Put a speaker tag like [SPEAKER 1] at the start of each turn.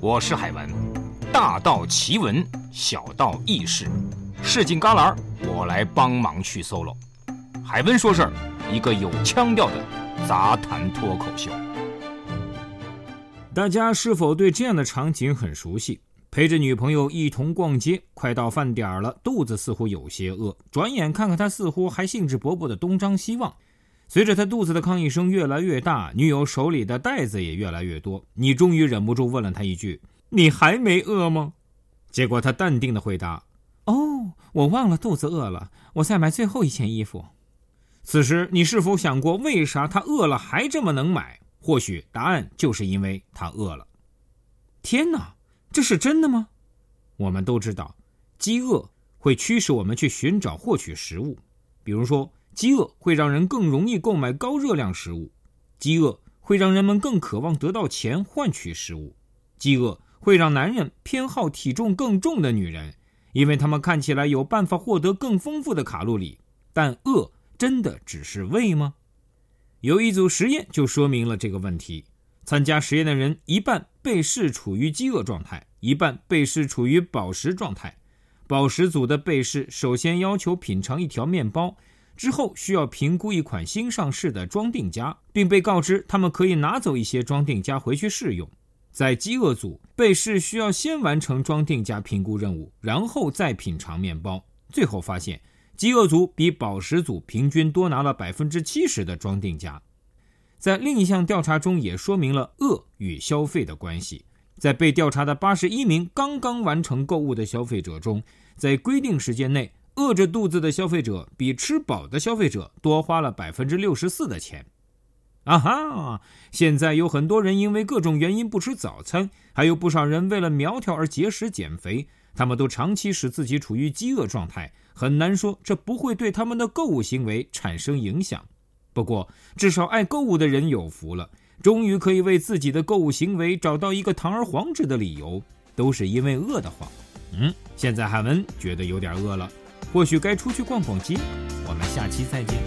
[SPEAKER 1] 我是海文，大道奇闻，小道轶事，市井旮旯，我来帮忙去 solo。海文说事儿，一个有腔调的杂谈脱口秀。
[SPEAKER 2] 大家是否对这样的场景很熟悉？陪着女朋友一同逛街，快到饭点了，肚子似乎有些饿，转眼看看他似乎还兴致勃勃的东张西望。随着他肚子的抗议声越来越大，女友手里的袋子也越来越多，你终于忍不住问了他一句：“你还没饿吗？”结果他淡定的回答：“哦，我忘了肚子饿了，我在买最后一件衣服。”此时你是否想过，为啥他饿了还这么能买？或许答案就是因为他饿了。天哪，这是真的吗？我们都知道，饥饿会驱使我们去寻找获取食物，比如说。饥饿会让人更容易购买高热量食物，饥饿会让人们更渴望得到钱换取食物，饥饿会让男人偏好体重更重的女人，因为他们看起来有办法获得更丰富的卡路里。但饿真的只是胃吗？有一组实验就说明了这个问题。参加实验的人一半被试处于饥饿状态，一半被试处于饱食状态。饱食组的被试首先要求品尝一条面包。之后需要评估一款新上市的装订夹，并被告知他们可以拿走一些装订夹回去试用。在饥饿组，被试需要先完成装订夹评估任务，然后再品尝面包。最后发现，饥饿组比饱食组平均多拿了百分之七十的装订夹。在另一项调查中，也说明了饿与消费的关系。在被调查的八十一名刚刚完成购物的消费者中，在规定时间内。饿着肚子的消费者比吃饱的消费者多花了百分之六十四的钱，啊哈！现在有很多人因为各种原因不吃早餐，还有不少人为了苗条而节食减肥，他们都长期使自己处于饥饿状态，很难说这不会对他们的购物行为产生影响。不过，至少爱购物的人有福了，终于可以为自己的购物行为找到一个堂而皇之的理由，都是因为饿得慌。嗯，现在海文觉得有点饿了。或许该出去逛逛街，我们下期再见。